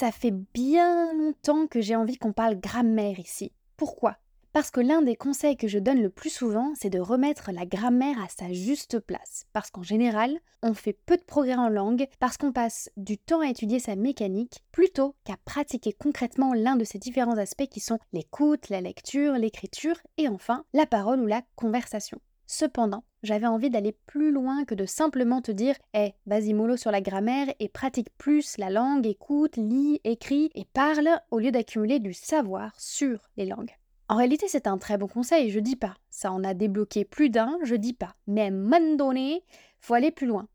Ça fait bien longtemps que j'ai envie qu'on parle grammaire ici. Pourquoi? Parce que l'un des conseils que je donne le plus souvent, c'est de remettre la grammaire à sa juste place. Parce qu'en général, on fait peu de progrès en langue parce qu'on passe du temps à étudier sa mécanique plutôt qu'à pratiquer concrètement l'un de ces différents aspects qui sont l'écoute, la lecture, l'écriture et enfin la parole ou la conversation. Cependant, j'avais envie d'aller plus loin que de simplement te dire Eh, vas-y mollo sur la grammaire et pratique plus la langue, écoute, lis, écris et parle au lieu d'accumuler du savoir sur les langues. En réalité, c'est un très bon conseil, je dis pas. Ça en a débloqué plus d'un, je dis pas. Mais à un donné, faut aller plus loin.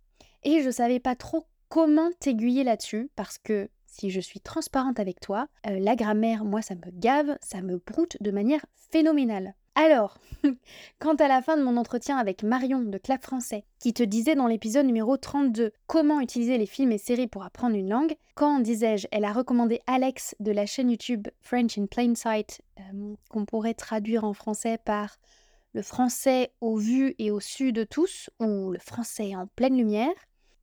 Et je savais pas trop comment t'aiguiller là-dessus parce que si je suis transparente avec toi, euh, la grammaire, moi, ça me gave, ça me broute de manière phénoménale. Alors, quant à la fin de mon entretien avec Marion de Clap Français, qui te disait dans l'épisode numéro 32 comment utiliser les films et séries pour apprendre une langue, quand, disais-je, elle a recommandé Alex de la chaîne YouTube French in Plain Sight, euh, qu'on pourrait traduire en français par le français au vu et au su de tous, ou le français en pleine lumière.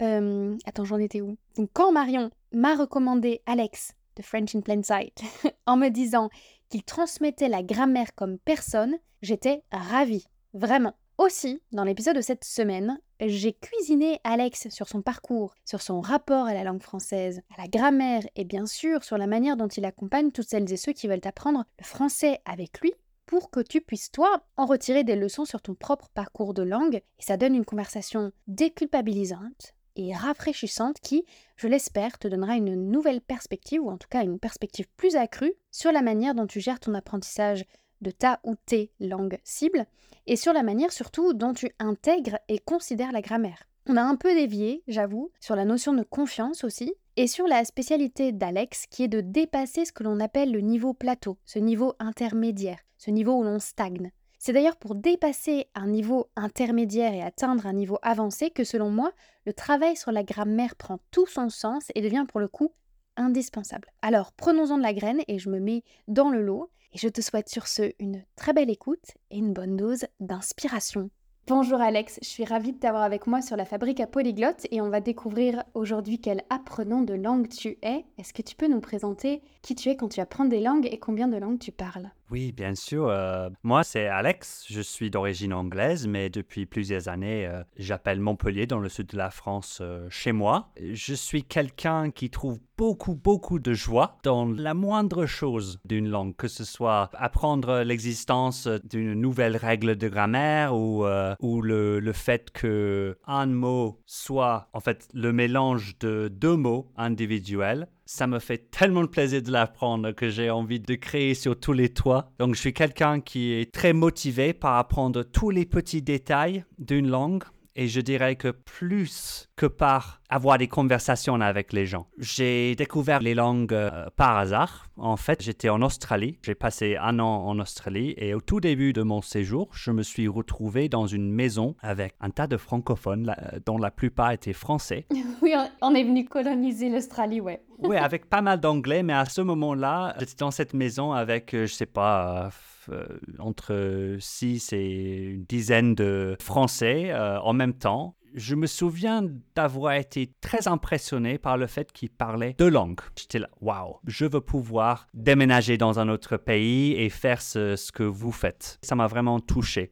Euh, attends, j'en étais où? Donc, quand Marion m'a recommandé Alex de French in Plain Sight en me disant qu'il transmettait la grammaire comme personne, j'étais ravie, vraiment. Aussi, dans l'épisode de cette semaine, j'ai cuisiné Alex sur son parcours, sur son rapport à la langue française, à la grammaire et bien sûr sur la manière dont il accompagne toutes celles et ceux qui veulent apprendre le français avec lui pour que tu puisses toi en retirer des leçons sur ton propre parcours de langue et ça donne une conversation déculpabilisante, et rafraîchissante qui, je l'espère, te donnera une nouvelle perspective, ou en tout cas une perspective plus accrue, sur la manière dont tu gères ton apprentissage de ta ou tes langues cibles, et sur la manière surtout dont tu intègres et considères la grammaire. On a un peu dévié, j'avoue, sur la notion de confiance aussi, et sur la spécialité d'Alex qui est de dépasser ce que l'on appelle le niveau plateau, ce niveau intermédiaire, ce niveau où l'on stagne. C'est d'ailleurs pour dépasser un niveau intermédiaire et atteindre un niveau avancé que selon moi, le travail sur la grammaire prend tout son sens et devient pour le coup indispensable. Alors prenons-en de la graine et je me mets dans le lot et je te souhaite sur ce une très belle écoute et une bonne dose d'inspiration. Bonjour Alex, je suis ravie de t'avoir avec moi sur la fabrique à polyglotte et on va découvrir aujourd'hui quel apprenant de langue tu es. Est-ce que tu peux nous présenter qui tu es quand tu apprends des langues et combien de langues tu parles? Oui, bien sûr. Euh, moi, c'est Alex. Je suis d'origine anglaise, mais depuis plusieurs années, euh, j'appelle Montpellier, dans le sud de la France, euh, chez moi. Je suis quelqu'un qui trouve beaucoup, beaucoup de joie dans la moindre chose d'une langue, que ce soit apprendre l'existence d'une nouvelle règle de grammaire ou, le, le fait que un mot soit en fait le mélange de deux mots individuels ça me fait tellement de plaisir de l'apprendre que j'ai envie de créer sur tous les toits. Donc je suis quelqu'un qui est très motivé par apprendre tous les petits détails d'une langue et je dirais que plus que par avoir des conversations avec les gens. J'ai découvert les langues euh, par hasard. En fait, j'étais en Australie. J'ai passé un an en Australie et au tout début de mon séjour, je me suis retrouvé dans une maison avec un tas de francophones dont la plupart étaient français. oui, on est venu coloniser l'Australie, ouais. oui, avec pas mal d'anglais, mais à ce moment-là, j'étais dans cette maison avec, euh, je sais pas, euh, euh, entre 6 et une dizaine de Français euh, en même temps. Je me souviens d'avoir été très impressionné par le fait qu'ils parlaient deux langues. J'étais là, waouh, je veux pouvoir déménager dans un autre pays et faire ce, ce que vous faites. Ça m'a vraiment touché.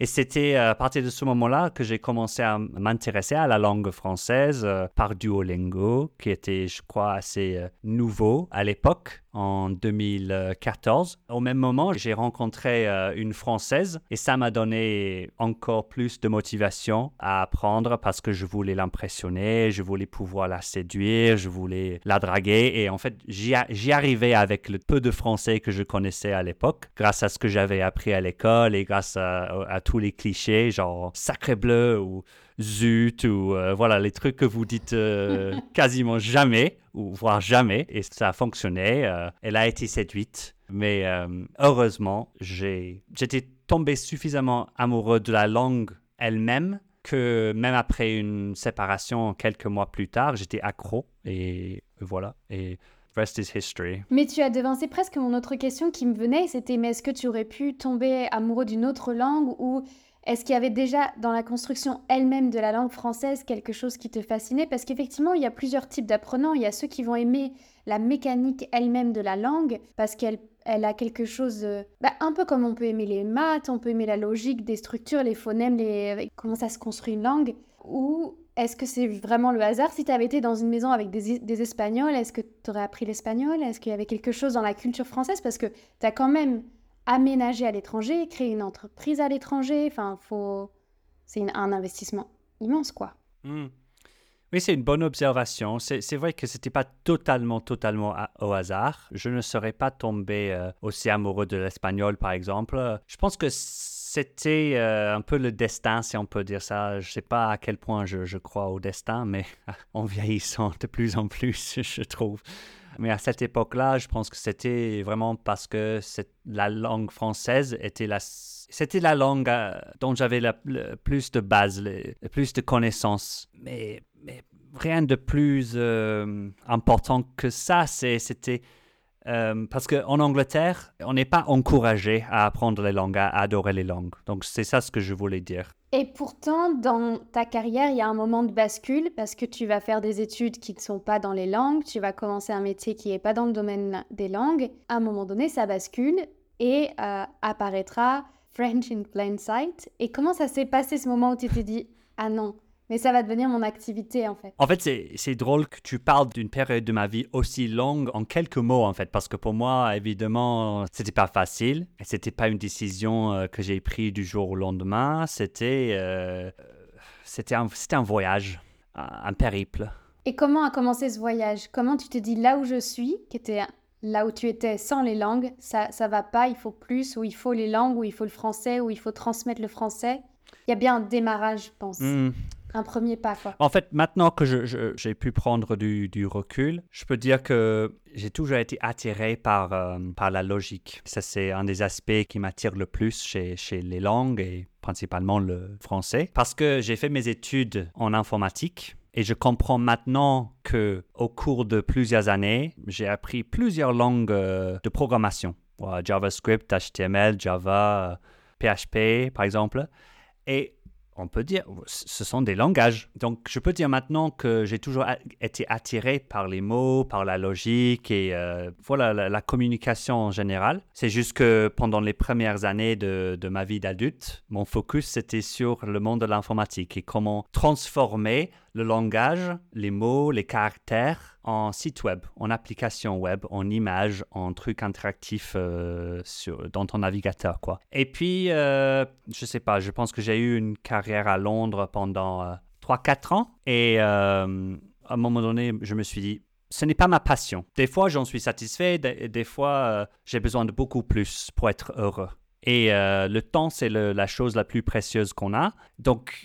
Et c'était euh, à partir de ce moment-là que j'ai commencé à m'intéresser à la langue française par Duolingo, qui était, je crois, assez nouveau à l'époque en 2014. Au même moment, j'ai rencontré euh, une Française et ça m'a donné encore plus de motivation à apprendre parce que je voulais l'impressionner, je voulais pouvoir la séduire, je voulais la draguer et en fait, j'y arrivais avec le peu de français que je connaissais à l'époque, grâce à ce que j'avais appris à l'école et grâce à, tous les clichés, genre sacré bleu ou zut ou euh, voilà les trucs que vous dites euh, quasiment jamais ou voire jamais et ça a fonctionné. Euh, elle a été séduite, mais heureusement j'étais tombé suffisamment amoureux de la langue elle-même que même après une séparation quelques mois plus tard, j'étais accro et voilà et Rest is history. Mais tu as devancé presque mon autre question qui me venait, c'était mais est-ce que tu aurais pu tomber amoureux d'une autre langue ou est-ce qu'il y avait déjà dans la construction elle-même de la langue française quelque chose qui te fascinait? Parce qu'effectivement, il y a plusieurs types d'apprenants. Il y a ceux qui vont aimer la mécanique elle-même de la langue parce qu'elle elle a quelque chose, bah, un peu comme on peut aimer les maths, on peut aimer la logique des structures, les phonèmes, les... comment ça se construit une langue. Ou est-ce que c'est vraiment le hasard? Si tu avais été dans une maison avec des, des Espagnols, est-ce que tu aurais appris l'espagnol? Est-ce qu'il y avait quelque chose dans la culture française? Parce que tu as quand même aménager à l'étranger, créer une entreprise à l'étranger. Enfin, faut... c'est un investissement immense, quoi. Hmm. Oui, c'est une bonne observation. C'est vrai que c'était pas totalement, totalement au hasard. Je ne serais pas tombé euh, aussi amoureux de l'espagnol, par exemple. Je pense que c'était euh, un peu le destin, si on peut dire ça. Je sais pas à quel point je, je crois au destin, mais en vieillissant de plus en plus, je trouve. Mais à cette époque-là, je pense que c'était vraiment parce que la langue française était la, c'était la langue euh, dont j'avais le plus de base, le, plus de connaissances. Mais, rien de plus euh, important que ça. C'était euh, parce qu'en Angleterre, on n'est pas encouragé à apprendre les langues, à adorer les langues. Donc c'est ça ce que je voulais dire. Et pourtant, dans ta carrière, il y a un moment de bascule parce que tu vas faire des études qui ne sont pas dans les langues, tu vas commencer un métier qui n'est pas dans le domaine des langues. À un moment donné, ça bascule et euh, apparaîtra French in Plain Sight. Et comment ça s'est passé ce moment où tu t'es dit, ah non, mais ça va devenir mon activité en fait. En fait, c'est drôle que tu parles d'une période de ma vie aussi longue en quelques mots en fait, parce que pour moi, évidemment, c'était pas facile. C'était pas une décision euh, que j'ai prise du jour au lendemain. C'était euh, c'était un, un voyage, un, périple. Et comment a commencé ce voyage? Comment tu te dis là où je suis, qui était là où tu étais sans les langues, ça ça va pas, il faut plus, ou il faut les langues, ou il faut le français, ou il faut transmettre le français? Il y a bien un démarrage, je pense. Mmh un premier pas. Quoi. En fait, maintenant que j'ai pu prendre du, recul, je peux dire que j'ai toujours été attiré par, euh, par la logique. Ça, c'est un des aspects qui m'attire le plus chez, chez les langues et principalement le français. Parce que j'ai fait mes études en informatique. Et je comprends maintenant que au cours de plusieurs années, j'ai appris plusieurs langues euh, de programmation. JavaScript, HTML, Java, PHP, par exemple. Et on peut dire, ce sont des langages. Donc, je peux dire maintenant que j'ai toujours été attiré par les mots, par la logique et euh, voilà, la, communication en général. C'est juste que pendant les premières années de, de ma vie d'adulte, mon focus c'était sur le monde de l'informatique et comment transformer le langage, les mots, les caractères en site web, en application web, en image, en truc interactif euh, dans ton navigateur. quoi. Et puis, euh, je sais pas, je pense que j'ai eu une carrière à Londres pendant euh, 3-4 ans et euh, à un moment donné, je me suis dit, ce n'est pas ma passion. Des fois, j'en suis satisfait, des fois, j'ai besoin de beaucoup plus pour être heureux. Et le temps, c'est la chose la plus précieuse qu'on a. Donc,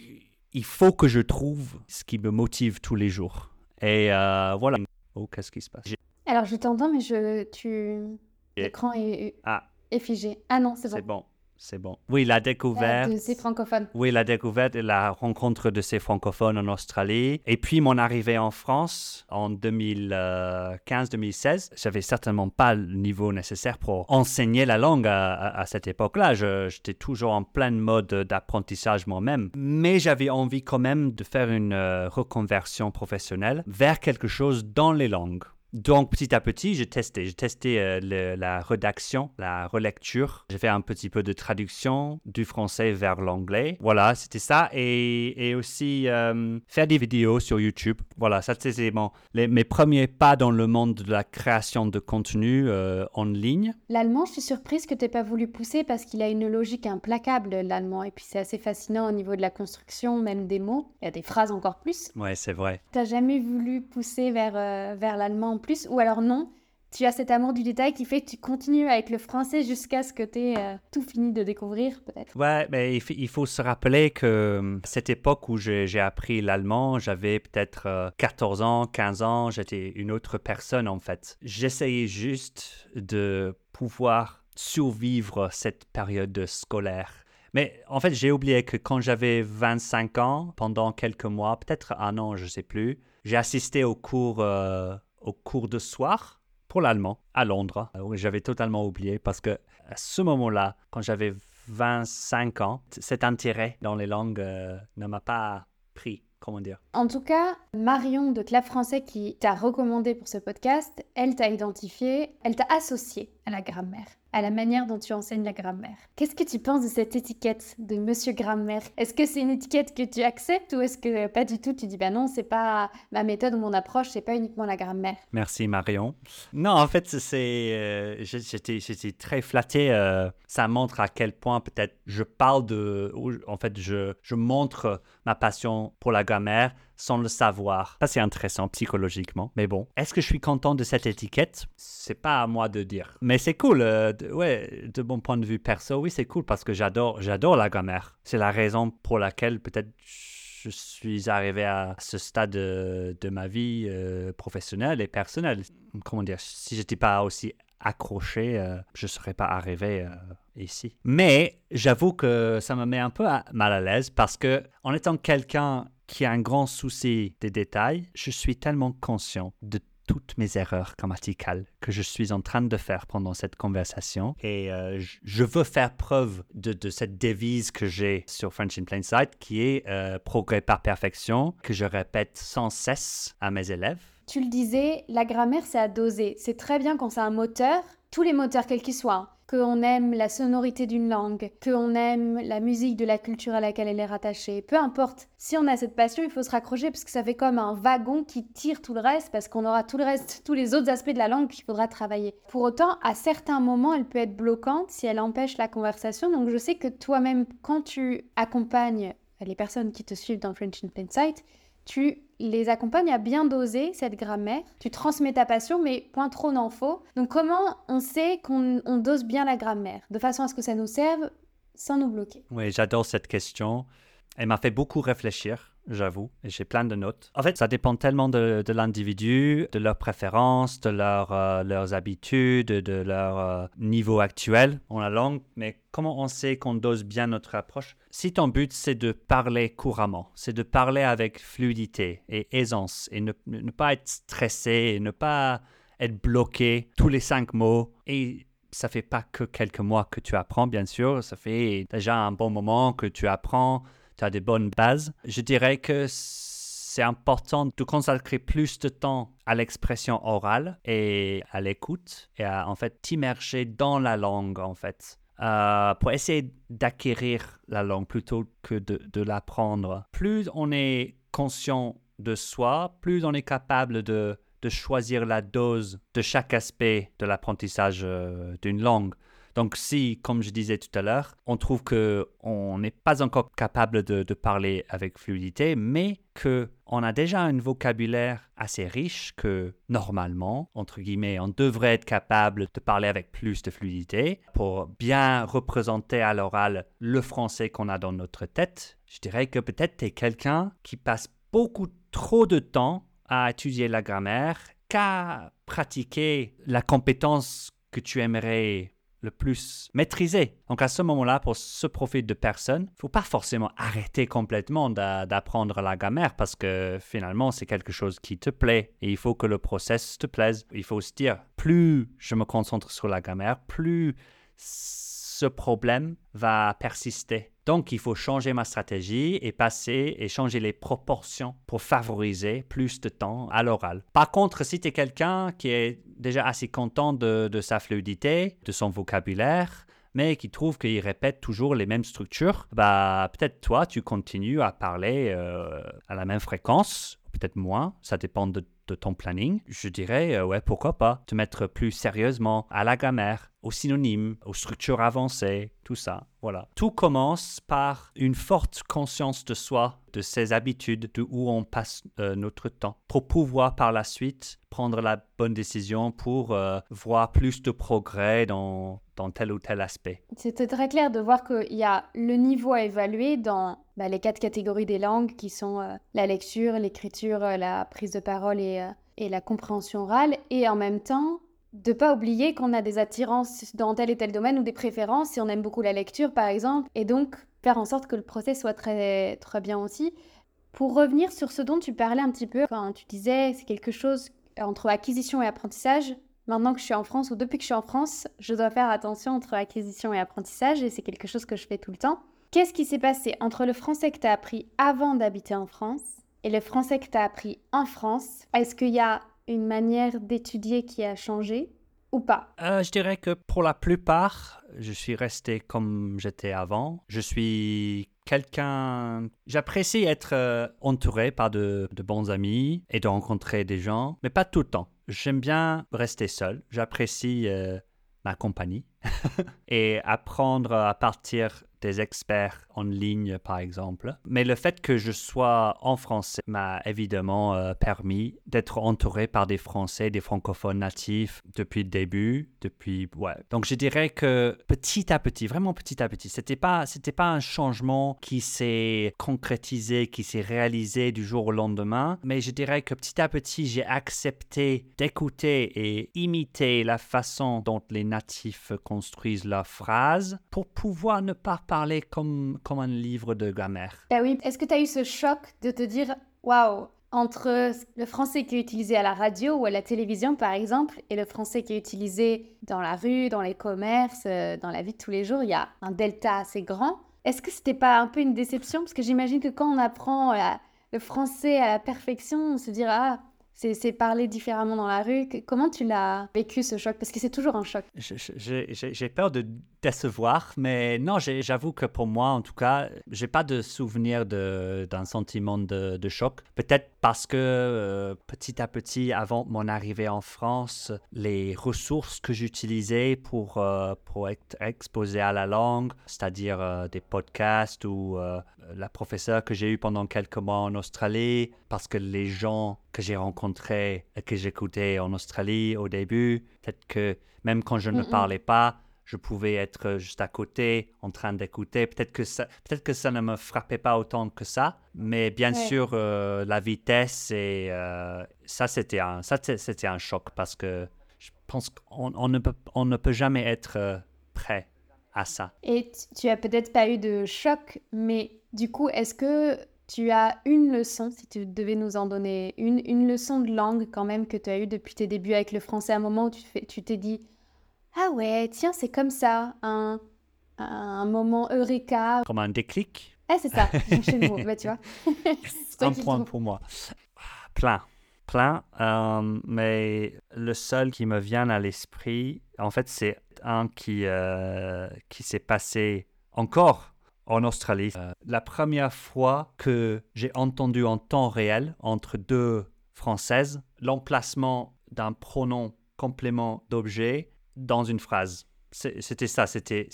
il faut que je trouve ce qui me motive tous les jours. Et euh, voilà. Oh, qu'est-ce qui se passe? Alors, je t'entends, mais je, tu... l'écran est, ah. est figé. Ah non, c'est bon. C'est bon c'est bon. Oui, la découverte. de ces francophones. Oui, la découverte et la rencontre de ces francophones en Australie. Et puis mon arrivée en France en 2015-2016. J'avais certainement pas le niveau nécessaire pour enseigner la langue à, cette époque-là. J'étais toujours en plein mode d'apprentissage moi-même. Mais j'avais envie quand même de faire une euh, reconversion professionnelle vers quelque chose dans les langues. Donc petit à petit, j'ai testé. J'ai testé euh, la rédaction, la relecture. J'ai fait un petit peu de traduction du français vers l'anglais. Voilà, c'était ça. Et, aussi euh, faire des vidéos sur YouTube. Voilà, ça c'est bon, mes premiers pas dans le monde de la création de contenu euh, en ligne. L'allemand, je suis surprise que tu n'aies pas voulu pousser parce qu'il a une logique implacable, l'allemand. Et puis c'est assez fascinant au niveau de la construction, même des mots. Il y a des phrases encore plus. Ouais, c'est vrai. Tu n'as jamais voulu pousser vers, vers l'allemand plus, ou alors non, tu as cet amour du détail qui fait que tu continues avec le français jusqu'à ce que tu aies euh, tout fini de découvrir, peut-être. Ouais, mais il, faut se rappeler que euh, cette époque où j'ai appris l'allemand, j'avais peut-être 14 euh, ans, 15 ans, j'étais une autre personne en fait. J'essayais juste de pouvoir survivre cette période scolaire. Mais en fait, j'ai oublié que quand j'avais 25 ans, pendant quelques mois, peut-être un an, je ne sais plus, j'ai assisté au cours au cours de soir pour l'allemand à Londres. Euh, j'avais totalement oublié parce que à ce moment-là, quand j'avais 25 ans, cet intérêt dans les langues euh, ne m'a pas pris. Comment dire En tout cas, Marion de Clap Français qui t'a recommandé pour ce podcast, elle t'a identifié, elle t'a associé à la grammaire à la manière dont tu enseignes la grammaire. Qu'est-ce que tu penses de cette étiquette de monsieur grammaire? Est-ce que c'est une étiquette que tu acceptes ou est-ce que pas du tout? Tu dis bah non, c'est pas ma méthode ou mon approche, c'est pas uniquement la grammaire Merci Marion. Non, en fait, c'est euh, j'étais très flatté, euh, ça montre à quel point peut-être je parle de en fait, je je montre ma passion pour la grammaire sans le savoir. Ça, c'est intéressant psychologiquement. Mais bon, est-ce que je suis content de cette étiquette? C'est pas à moi de dire. Mais c'est cool. Euh, de, ouais, de mon point de vue perso, oui, c'est cool parce que j'adore, j'adore la grammaire. C'est la raison pour laquelle peut-être je suis arrivé à ce stade de, ma vie euh, professionnelle et personnelle. Comment dire? Si j'étais pas aussi accroché, euh, je ne serais pas arrivé ici. Mais j'avoue que ça me met un peu mal à l'aise parce que en étant quelqu'un qui a un grand souci des détails, je suis tellement conscient de toutes mes erreurs grammaticales que je suis en train de faire pendant cette conversation. Et euh, je veux faire preuve de, cette devise que j'ai sur French in Plain Sight, qui est euh, progrès par perfection, que je répète sans cesse à mes élèves. Tu le disais, la grammaire, c'est à doser. C'est très bien quand c'est un moteur, tous les moteurs, quels qu'ils soient qu'on aime la sonorité d'une langue, qu'on aime la musique de la culture à laquelle elle est rattachée. Peu importe. Si on a cette passion, il faut se raccrocher parce que ça fait comme un wagon qui tire tout le reste parce qu'on aura tout le reste, tous les autres aspects de la langue qu'il faudra travailler. Pour autant, à certains moments, elle peut être bloquante si elle empêche la conversation. Donc je sais que toi-même, quand tu accompagnes les personnes qui te suivent dans French in Plain Sight, tu les accompagnes à bien doser cette grammaire. Tu transmets ta passion, mais point trop n'en faut. Donc comment on sait qu'on dose bien la grammaire, de façon à ce que ça nous serve sans nous bloquer Oui, j'adore cette question. Elle m'a fait beaucoup réfléchir j'avoue, j'ai plein de notes. En fait, ça dépend tellement de, l'individu, de leurs préférences, de leur, euh, leurs habitudes, de leur euh, niveau actuel en la langue, mais comment on sait qu'on dose bien notre approche? Si ton but, c'est de parler couramment, c'est de parler avec fluidité et aisance, et ne, ne pas être stressé, et ne pas être bloqué tous les cinq mots, et ça fait pas que quelques mois que tu apprends, bien sûr, ça fait déjà un bon moment que tu apprends tu as des bonnes bases. Je dirais que c'est important de consacrer plus de temps à l'expression orale et à l'écoute et à en fait t'immerger dans la langue en fait. Euh, pour essayer d'acquérir la langue plutôt que de, l'apprendre. Plus on est conscient de soi, plus on est capable de, de choisir la dose de chaque aspect de l'apprentissage euh, d'une langue. Donc si, comme je disais tout à l'heure, on trouve qu'on n'est pas encore capable de, parler avec fluidité, mais qu'on a déjà un vocabulaire assez riche que normalement, entre guillemets, on devrait être capable de parler avec plus de fluidité pour bien représenter à l'oral le français qu'on a dans notre tête. Je dirais que peut-être tu es quelqu'un qui passe beaucoup trop de temps à étudier la grammaire qu'à pratiquer la compétence que tu aimerais le plus maîtrisé. Donc à ce moment-là, pour ce profil de personne, il ne faut pas forcément arrêter complètement d'apprendre la grammaire parce que finalement c'est quelque chose qui te plaît et il faut que le process te plaise. Il faut se dire, plus je me concentre sur la grammaire, plus ce problème va persister. Donc, il faut changer ma stratégie et passer et changer les proportions pour favoriser plus de temps à l'oral. Par contre, si tu es quelqu'un qui est déjà assez content de, sa fluidité, de son vocabulaire, mais qui trouve qu'il répète toujours les mêmes structures, bah peut-être toi, tu continues à parler euh, à la même fréquence, peut-être moins, ça dépend de ton planning, je dirais, euh, ouais, pourquoi pas, te mettre plus sérieusement à la grammaire, aux synonymes, aux structures avancées, tout ça. Voilà. Tout commence par une forte conscience de soi, de ses habitudes, de où on passe euh, notre temps, pour pouvoir par la suite prendre la bonne décision pour euh, voir plus de progrès dans, dans tel ou tel aspect. C'était très clair de voir qu'il y a le niveau à évaluer dans bah, les quatre catégories des langues qui sont euh, la lecture, l'écriture, la prise de parole et, et la compréhension orale, et en même temps de pas oublier qu'on a des attirances dans tel et tel domaine ou des préférences si on aime beaucoup la lecture par exemple et donc faire en sorte que le procès soit très très bien aussi. Pour revenir sur ce dont tu parlais un petit peu quand tu disais c'est quelque chose entre acquisition et apprentissage. Maintenant que je suis en France ou depuis que je suis en France, je dois faire attention entre acquisition et apprentissage et c'est quelque chose que je fais tout le temps. Qu'est-ce qui s'est passé entre le français que tu as appris avant d'habiter en France et le français que tu as appris en France? Est-ce qu'il y a une manière d'étudier qui a changé ou pas? Euh, Je dirais que pour la plupart, je suis resté comme j'étais avant. Je suis quelqu'un... J'apprécie être euh, entouré par de, bons amis et de rencontrer des gens, mais pas tout le temps. J'aime bien rester seul. J'apprécie euh, ma compagnie et apprendre à partir des experts en ligne, par exemple. Mais le fait que je sois en français m'a évidemment euh, permis d'être entouré par des Français, des francophones natifs depuis le début, depuis ouais. Donc je dirais que petit à petit, vraiment petit à petit, c'était pas c'était pas un changement qui s'est concrétisé, qui s'est réalisé du jour au lendemain, mais je dirais que petit à petit j'ai accepté d'écouter et imiter la façon dont les natifs construisent leurs phrases pour pouvoir ne pas parler comme, comme un livre de grammaire. Ah oui, est-ce que tu as eu ce choc de te dire, waouh, entre le français qui est utilisé à la radio ou à la télévision, par exemple, et le français qui est utilisé dans la rue, dans les commerces, euh, dans la vie de tous les jours, il y a un delta assez grand. Est-ce que c'était pas un peu une déception? Parce que j'imagine que quand on apprend euh, le français à la perfection, on se dira, ah, c'est parler différemment dans la rue. Comment tu l'as vécu ce choc? Parce que c'est toujours un choc. J'ai peur de décevoir, mais non, j'avoue que pour moi, en tout cas, j'ai pas de souvenir d'un sentiment de, de choc. Peut-être parce que euh, petit à petit, avant mon arrivée en France, les ressources que j'utilisais pour, euh, pour être exposé à la langue, c'est-à-dire euh, des podcasts ou la professeure que j'ai eue pendant quelques mois en Australie, parce que les gens que j'ai rencontrés et que j'écoutais en Australie au début, peut-être que même quand je ne parlais pas, je pouvais être juste à côté en train d'écouter. Peut-être que ça, que ça ne me frappait pas autant que ça, mais bien sûr euh, la vitesse et euh, ça c'était un, ça c'était un choc parce que je pense qu'on on ne peut, on ne peut jamais être euh, prêt à ça. Et tu as peut-être pas eu de choc, mais du coup, est-ce que tu as une leçon, si tu devais nous en donner une, une leçon de langue quand même que tu as eu depuis tes débuts avec le français, à un moment où tu t'es tu dit ah ouais, tiens, c'est comme ça, un, un moment eureka. Comme un déclic. Ah, c'est ça, chez nous, bah, tu vois. un point pour moi. Plein, plein, euh, mais le seul qui me vient à l'esprit, en fait, c'est un qui, euh, qui s'est passé encore en Australie. Euh, la première fois que j'ai entendu en temps réel entre deux françaises l'emplacement d'un pronom complément d'objet dans une phrase. C'était ça, c'était,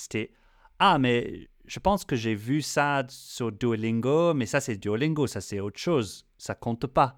Ah, mais je pense que j'ai vu ça sur Duolingo, mais ça c'est Duolingo, ça c'est autre chose, ça compte pas.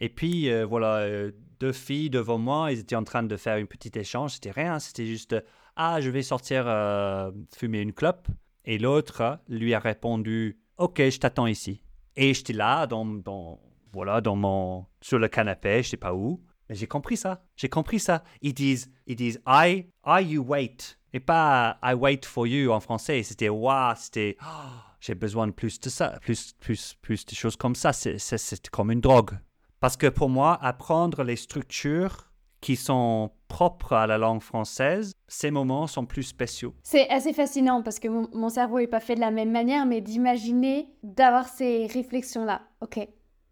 Et puis euh, voilà, euh, deux filles devant moi, ils étaient en train de faire une petite échange, c'était rien, c'était juste Ah, je vais sortir euh, fumer une clope. Et l'autre lui a répondu Ok, je t'attends ici. Et j'étais là, dans, dans, voilà, dans mon, sur le canapé, je sais pas où. Mais j'ai compris ça. J'ai compris ça. Ils disent, ils disent I, I you wait. Et pas I wait for you en français. C'était wow, c'était oh, j'ai besoin de plus de ça, plus, plus, plus de choses comme ça. C'est comme une drogue. Parce que pour moi, apprendre les structures qui sont propres à la langue française, ces moments sont plus spéciaux. C'est assez fascinant parce que mon, mon cerveau n'est pas fait de la même manière, mais d'imaginer, d'avoir ces réflexions-là. Ok,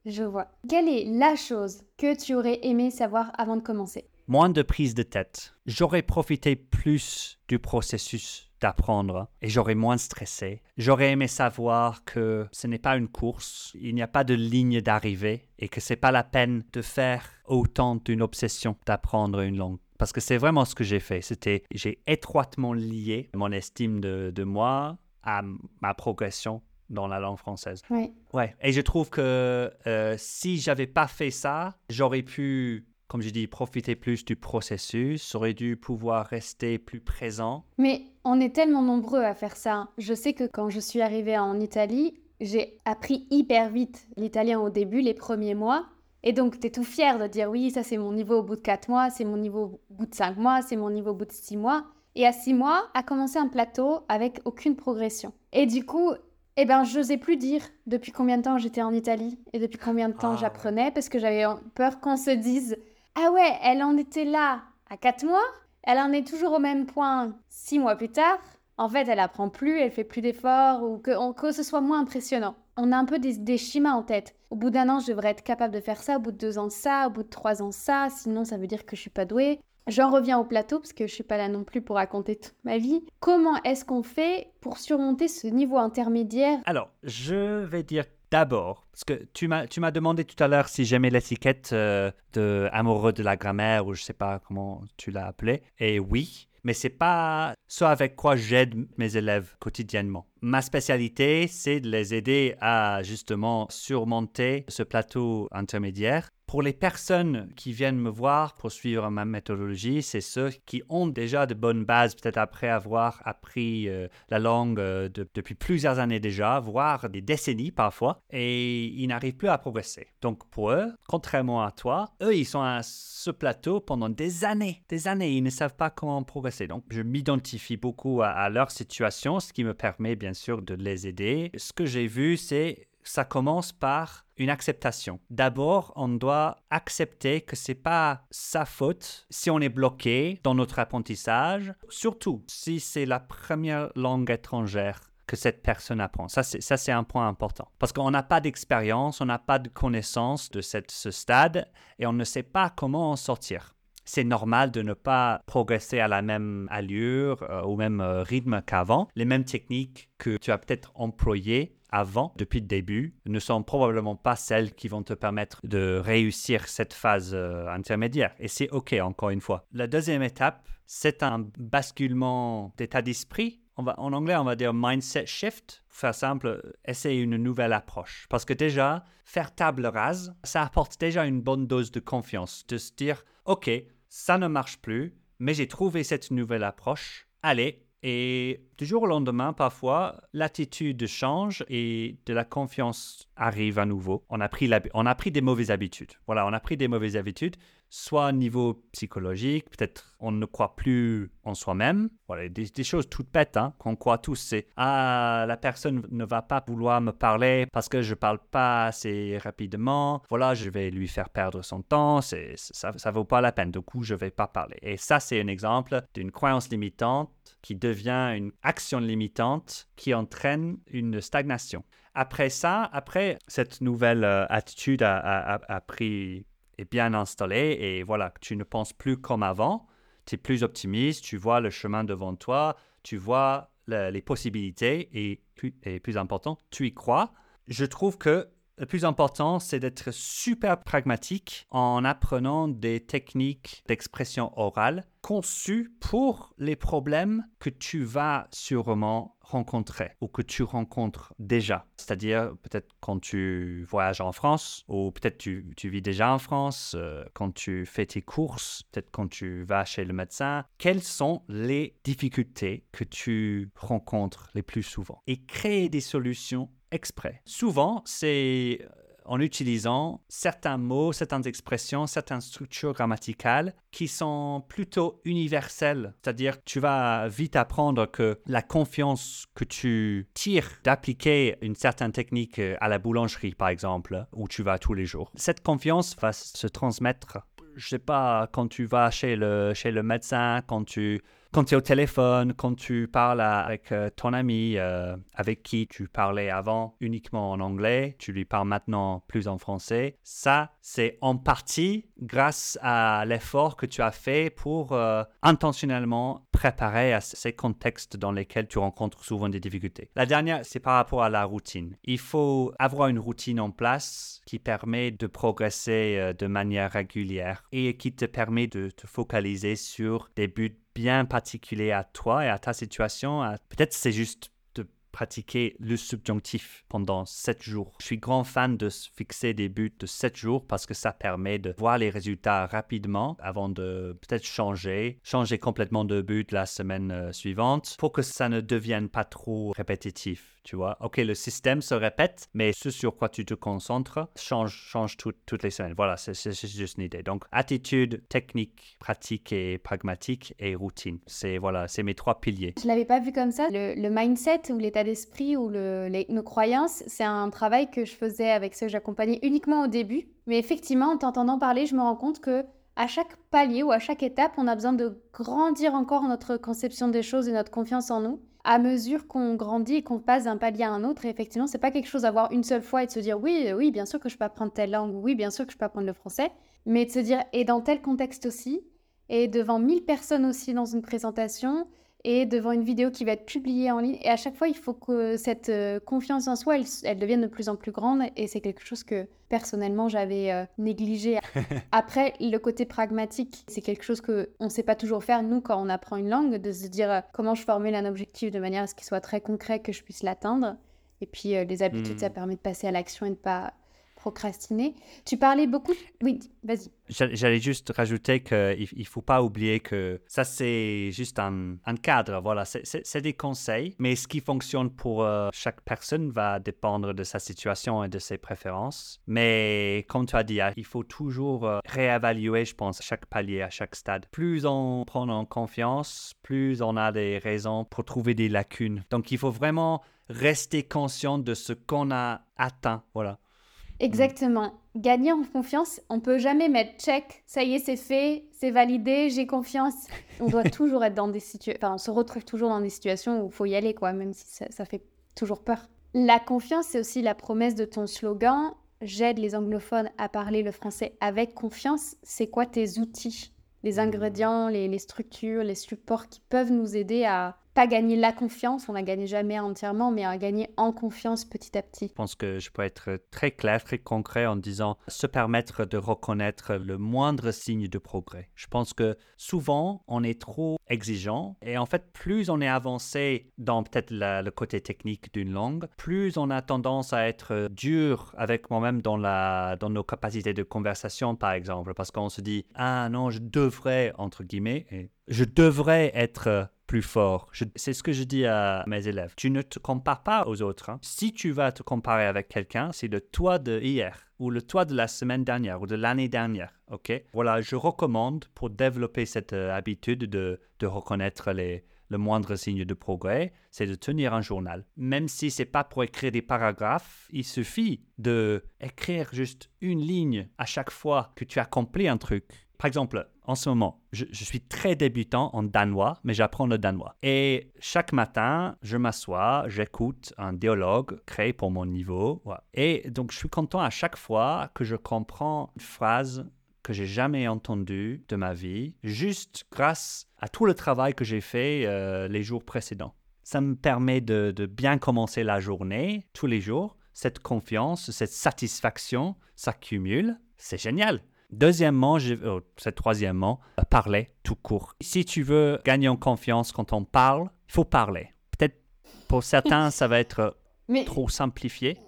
je vois. Quelle est la chose que tu aurais aimé savoir avant de commencer? Moins de prise de tête. J'aurais profité plus du processus d'apprendre et j'aurais moins stressé. J'aurais aimé savoir que ce n'est pas une course, il n'y a pas de ligne d'arrivée et que c'est pas la peine de faire autant d'une obsession d'apprendre une langue. Parce que c'est vraiment ce que j'ai fait. C'était, j'ai étroitement lié mon estime de, de moi à ma progression dans la langue française. Ouais. Ouais. Et je trouve que euh, si j'avais pas fait ça, j'aurais pu, comme je dis, profiter plus du processus. J'aurais dû pouvoir rester plus présent. Mais on est tellement nombreux à faire ça. Je sais que quand je suis arrivée en Italie, j'ai appris hyper vite l'italien au début, les premiers mois. Et donc, tu es tout fier de dire oui, ça c'est mon niveau au bout de 4 mois, c'est mon niveau au bout de 5 mois, c'est mon niveau au bout de 6 mois. Et à 6 mois, a commencé un plateau avec aucune progression. Et du coup, eh ben, j'osais plus dire depuis combien de temps j'étais en Italie et depuis combien de temps Ah, j'apprenais parce que j'avais peur qu'on se dise Ah ouais, elle en était là à 4 mois, elle en est toujours au même point 6 mois plus tard. En fait, elle apprend plus, elle fait plus d'efforts ou que, on- que ce soit moins impressionnant. On a un peu des, des schémas en tête. Au bout d'un an, je devrais être capable de faire ça, au bout de deux ans, ça, au bout de trois ans, ça, sinon ça veut dire que je suis pas douée. J'en reviens au plateau parce que je suis pas là non plus pour raconter toute ma vie. Comment est-ce qu'on fait pour surmonter ce niveau intermédiaire? Alors, je vais dire d'abord, parce que tu m'as, tu m'as demandé tout à l'heure si j'aimais l'étiquette euh, de amoureux de la grammaire ou je sais pas comment tu l'as appelé. Et oui, mais c'est pas ce avec quoi j'aide mes élèves quotidiennement. Ma spécialité, c'est de les aider à justement surmonter ce plateau intermédiaire. Pour les personnes qui viennent me voir pour suivre ma méthodologie, c'est ceux qui ont déjà de bonnes bases, peut-être après avoir appris euh, la langue euh, de- depuis plusieurs années déjà, voire des décennies parfois, et ils n'arrivent plus à progresser. Donc pour eux, contrairement à toi, eux, ils sont à ce plateau pendant des années, des années, ils ne savent pas comment progresser. Donc je m'identifie beaucoup à leur situation, ce qui me permet bien sûr de les aider. Ce que j'ai vu, c'est ça commence par une acceptation. D'abord, on doit accepter que c'est pas sa faute si on est bloqué dans notre apprentissage, surtout si c'est la première langue étrangère que cette personne apprend. Ça, c'est, ça, c'est un point important. Parce qu'on n'a pas d'expérience, on n'a pas de connaissance de cette, ce stade et on ne sait pas comment en sortir. C'est normal de ne pas progresser à la même allure, euh, au même euh, rythme qu'avant. Les mêmes techniques que tu as peut-être employées avant, depuis le début, ne sont probablement pas celles qui vont te permettre de réussir cette phase euh, intermédiaire. Et c'est OK, encore une fois. La deuxième étape, c'est un basculement d'état d'esprit. En anglais, on va dire mindset shift. Pour faire simple, essayer une nouvelle approche. Parce que déjà, faire table rase, ça apporte déjà une bonne dose de confiance. De se dire, OK, ça ne marche plus, mais j'ai trouvé cette nouvelle approche. Allez, et du jour au lendemain, parfois, l'attitude change et de la confiance arrive à nouveau. On a pris, on a pris des mauvaises habitudes. Voilà, on a pris des mauvaises habitudes, soit au niveau psychologique, peut-être on ne croit plus en soi-même. Voilà, des, choses toutes bêtes hein, qu'on croit tous. C'est Ah, la personne ne va pas vouloir me parler parce que je parle pas assez rapidement. Voilà, je vais lui faire perdre son temps. Ça ne vaut pas la peine. Du coup, je vais pas parler. Et ça, c'est un exemple d'une croyance limitante qui devient une action limitante qui entraîne une stagnation. Après ça, après cette nouvelle euh, attitude a, pris est bien installée et voilà, tu ne penses plus comme avant, tu es plus optimiste, tu vois le chemin devant toi, tu vois le- les possibilités et et plus important, tu y crois. Je trouve que le plus important, c'est d'être super pragmatique en apprenant des techniques d'expression orale conçues pour les problèmes que tu vas sûrement rencontrer ou que tu rencontres déjà. C'est-à-dire peut-être quand tu voyages en France ou peut-être tu, tu vis déjà en France, euh, quand tu fais tes courses, peut-être quand tu vas chez le médecin. Quelles sont les difficultés que tu rencontres les plus souvent? Et créer des solutions exprès. Souvent, c'est en utilisant certains mots, certaines expressions, certaines structures grammaticales qui sont plutôt universelles. C'est-à-dire, tu vas vite apprendre que la confiance que tu tires d'appliquer une certaine technique à la boulangerie, par exemple, où tu vas tous les jours, cette confiance va se transmettre je sais pas, quand tu vas chez le, chez le médecin, quand tu quand tu es au téléphone, quand tu parles avec euh, ton ami euh, avec qui tu parlais avant uniquement en anglais, tu lui parles maintenant plus en français, ça, c'est en partie grâce à l'effort que tu as fait pour euh, intentionnellement préparer à ces contextes dans lesquels tu rencontres souvent des difficultés. La dernière, c'est par rapport à la routine. Il faut avoir une routine en place qui permet de progresser de manière régulière et qui te permet de te focaliser sur des buts bien particulier à toi et à ta situation. Peut-être c'est juste de pratiquer le subjonctif pendant sept jours. Je suis grand fan de fixer des buts de sept jours parce que ça permet de voir les résultats rapidement avant de peut-être changer, changer complètement de but la semaine euh, suivante pour que ça ne devienne pas trop répétitif tu vois. Ok, le système se répète, mais ce sur quoi tu te concentres change, toutes les semaines. Voilà, c'est juste une idée. Donc, attitude, technique, pratique et pragmatique et routine. C'est voilà, c'est mes trois piliers. Je l'avais pas vu comme ça. Le, mindset ou l'état d'esprit ou nos croyances, c'est un travail que je faisais avec ceux que j'accompagnais uniquement au début. Mais effectivement, en t'entendant parler, je me rends compte que à chaque palier ou à chaque étape, on a besoin de grandir encore notre conception des choses et notre confiance en nous à mesure qu'on grandit et qu'on passe d'un palier à un autre. Et effectivement, c'est pas quelque chose à voir une seule fois et de se dire oui, oui, bien sûr que je peux apprendre telle langue, oui, bien sûr que je peux apprendre le français, mais de se dire et dans tel contexte aussi, et devant 1000 personnes aussi dans une présentation, et devant une vidéo qui va être publiée en ligne. Et à chaque fois, il faut que cette euh, confiance en soi, elle, devienne de plus en plus grande. Et c'est quelque chose que personnellement, j'avais euh, négligé. Après, le côté pragmatique, c'est quelque chose que on ne sait pas toujours faire, nous, quand on apprend une langue, de se dire euh, comment je formule un objectif de manière à ce qu'il soit très concret, que je puisse l'atteindre. Et puis, les habitudes, ça hmm. permet de passer à l'action et de ne pas Tu parlais beaucoup. Oui, vas-y. J'allais juste rajouter qu'il ne faut pas oublier que ça, c'est juste un, cadre. Voilà, c'est des conseils, mais ce qui fonctionne pour euh, chaque personne va dépendre de sa situation et de ses préférences. Mais comme tu as dit, il faut toujours euh, réévaluer, je pense, chaque palier, à chaque stade. Plus on prend en confiance, plus on a des raisons pour trouver des lacunes. Donc, il faut vraiment rester conscient de ce qu'on a atteint. Voilà. Exactement. Gagner en confiance, on peut jamais mettre check, ça y est, c'est fait, c'est validé, j'ai confiance. On doit toujours être dans des situations, enfin, on se retrouve toujours dans des situations où il faut y aller, quoi, même si ça, fait toujours peur. La confiance, c'est aussi la promesse de ton slogan. J'aide les anglophones à parler le français avec confiance. C'est quoi tes outils? Les ingrédients, les structures, les supports qui peuvent nous aider à pas gagner la confiance, on n'a gagné jamais entièrement, mais à gagner en confiance petit à petit. Je pense que je peux être très clair, très concret en disant se permettre de reconnaître le moindre signe de progrès. Je pense que souvent on est trop exigeant et en fait plus on est avancé dans peut-être le côté technique d'une langue, plus on a tendance à être dur avec moi-même dans, la, dans nos capacités de conversation par exemple, parce qu'on se dit ah non je devrais entre guillemets et je devrais être plus fort. C'est ce que je dis à mes élèves. Tu ne te compares pas aux autres. Hein. Si tu vas te comparer avec quelqu'un, c'est le toi de hier ou le toi de la semaine dernière ou de l'année dernière. Ok? Voilà, je recommande pour développer cette euh, habitude de, de reconnaître les, le moindre signe de progrès, c'est de tenir un journal. Même si c'est pas pour écrire des paragraphes, il suffit de écrire juste une ligne à chaque fois que tu accomplis un truc. Par exemple, en ce moment, je, suis très débutant en danois, mais j'apprends le danois. Et chaque matin, je m'assois, j'écoute un dialogue créé pour mon niveau. Et donc, je suis content à chaque fois que je comprends une phrase que j'ai jamais entendue de ma vie, juste grâce à tout le travail que j'ai fait euh, les jours précédents. Ça me permet de, de bien commencer la journée tous les jours. Cette confiance, cette satisfaction s'accumule. C'est génial. Deuxièmement, je, oh, c'est troisièmement, euh, parler tout court. Si tu veux gagner en confiance quand on parle, il faut parler. Peut-être pour certains, ça va être trop simplifié.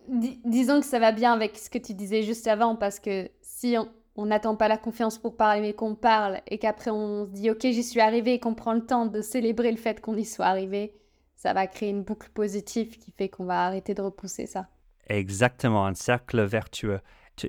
disons que ça va bien avec ce que tu disais juste avant, parce que si on n'attend pas la confiance pour parler, mais qu'on parle et qu'après on se dit ok j'y suis arrivé et qu'on prend le temps de célébrer le fait qu'on y soit arrivé, ça va créer une boucle positive qui fait qu'on va arrêter de repousser ça. Exactement, un cercle vertueux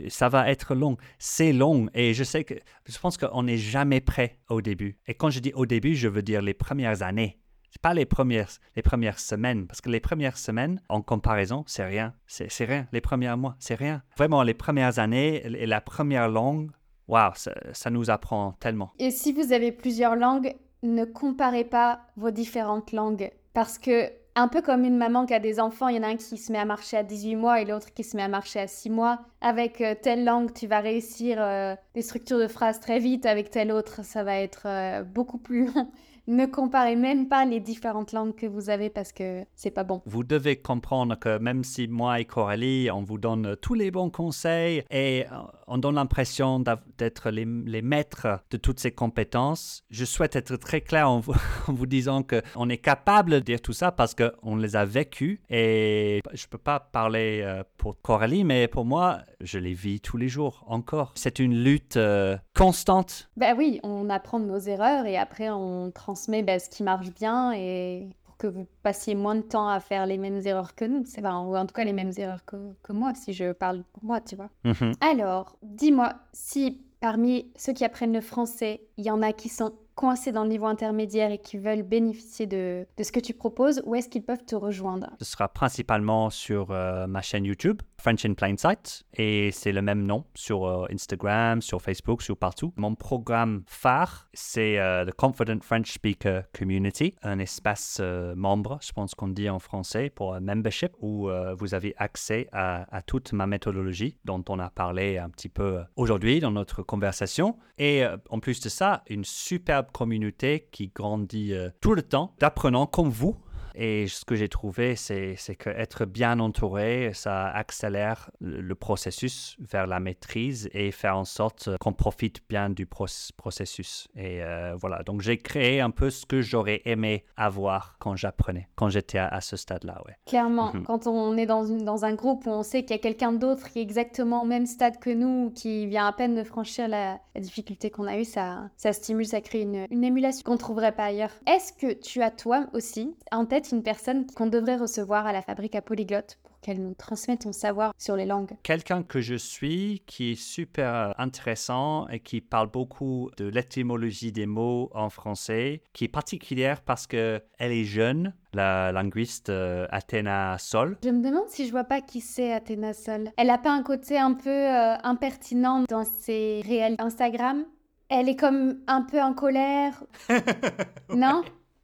ça va être long. C'est long et je sais que je pense qu'on n'est jamais prêt au début. Et quand je dis au début, je veux dire les premières années. Pas les premières, les premières semaines, parce que les premières semaines, en comparaison, c'est rien. C'est rien. Les premiers mois, c'est rien. Vraiment, les premières années et la première langue, waouh, ça nous apprend tellement. Et si vous avez plusieurs langues, ne comparez pas vos différentes langues. Parce que, un peu comme une maman qui a des enfants, il y en a un qui se met à marcher à 18 mois et l'autre qui se met à marcher à 6 mois. Avec euh, telle langue, tu vas réussir euh, des structures de phrases très vite. Avec telle autre, ça va être euh, beaucoup plus long. Ne comparez même pas les différentes langues que vous avez parce que c'est pas bon. Vous devez comprendre que même si moi et Coralie, on vous donne tous les bons conseils et euh, on donne l'impression d'être les, les maîtres de toutes ces compétences, je souhaite être très clair en vous, en vous disant qu'on est capable de dire tout ça parce qu'on les a vécus et je peux pas parler euh, pour Coralie, mais pour moi, je les vis tous les jours encore. C'est une lutte euh, constante Bah oui, on apprend de nos erreurs et après on transmet bah, ce qui marche bien et pour que vous passiez moins de temps à faire les mêmes erreurs que nous. C'est ou en tout cas les mêmes erreurs que, que moi si je parle pour moi, tu vois. Mhm. Alors, dis-moi si parmi ceux qui apprennent le français, il y en a qui sont coincés dans le niveau intermédiaire et qui veulent bénéficier de, de ce que tu proposes, où est-ce qu'ils peuvent te rejoindre? Ce sera principalement sur euh, ma chaîne YouTube, French in Plain Sight, et c'est le même nom sur euh, Instagram, sur Facebook, sur partout. Mon programme phare, c'est euh, The Confident French Speaker Community, un espace euh, membre, je pense qu'on dit en français, pour un membership, où vous avez accès à, toute ma méthodologie dont on a parlé un petit peu aujourd'hui dans notre conversation. Et en plus de ça, une superbe communauté qui grandit tout le temps d'apprenants comme vous et ce que j'ai trouvé, c'est qu'être bien entouré, ça accélère le processus vers la maîtrise et faire en sorte qu'on profite bien du proc- processus. Et euh, voilà, donc j'ai créé un peu ce que j'aurais aimé avoir quand j'apprenais, quand j'étais à, à ce stade-là. Ouais. Clairement, Mhm. quand on est dans, une- dans un groupe où on sait qu'il y a quelqu'un d'autre qui est exactement au même stade que nous, qui vient à peine de franchir la, la difficulté qu'on a eue, ça, ça stimule, ça crée une, une émulation qu'on ne trouverait pas ailleurs. Est-ce que tu as toi aussi en tête une personne qu'on devrait recevoir à la fabrique à polyglotte pour qu'elle nous transmette son savoir sur les langues Quelqu'un que je suis qui est super intéressant et qui parle beaucoup de l'étymologie des mots en français, qui est particulière parce que elle est jeune, la linguiste euh, Athéna Sol. Je me demande si je vois pas qui c'est Athéna Sol. Elle a pas un côté un peu euh, impertinent dans ses réels Instagram? Elle est comme un peu en colère, non?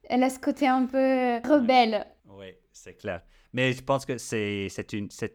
Elle a ce côté un peu euh, rebelle. Oui, c'est clair. Mais je pense que c'est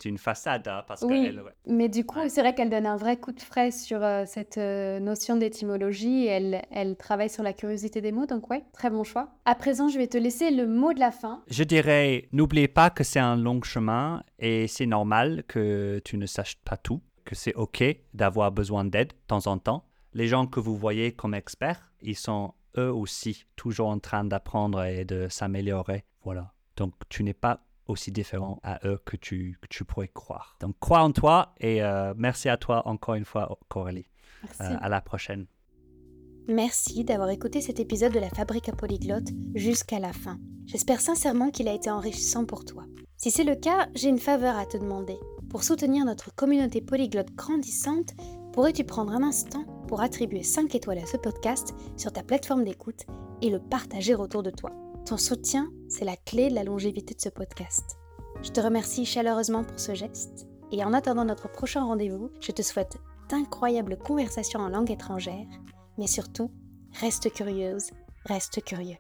une, façade, hein, parce Oui. qu'elle... Mais du coup, Ouais. c'est vrai qu'elle donne un vrai coup de frais sur euh, cette euh, notion d'étymologie. Elle, elle travaille sur la curiosité des mots, donc ouais, très bon choix. À présent, je vais te laisser le mot de la fin. Je dirais, n'oubliez pas que c'est un long chemin et c'est normal que tu ne saches pas tout, que c'est OK d'avoir besoin d'aide de temps en temps. Les gens que vous voyez comme experts, ils sont eux aussi toujours en train d'apprendre et de s'améliorer. Voilà. Donc tu n'es pas aussi différent à eux que tu, que tu pourrais croire. Donc crois en toi et euh, merci à toi encore une fois, Coralie. Merci. Euh, à la prochaine. Merci d'avoir écouté cet épisode de la Fabrique à Polyglotte jusqu'à la fin. J'espère sincèrement qu'il a été enrichissant pour toi. Si c'est le cas, j'ai une faveur à te demander. Pour soutenir notre communauté polyglotte grandissante, pourrais-tu prendre un instant pour attribuer 5 étoiles à ce podcast sur ta plateforme d'écoute et le partager autour de toi? Ton soutien, c'est la clé de la longévité de ce podcast. Je te remercie chaleureusement pour ce geste et en attendant notre prochain rendez-vous, je te souhaite d'incroyables conversations en langue étrangère mais surtout, reste curieuse, reste curieux.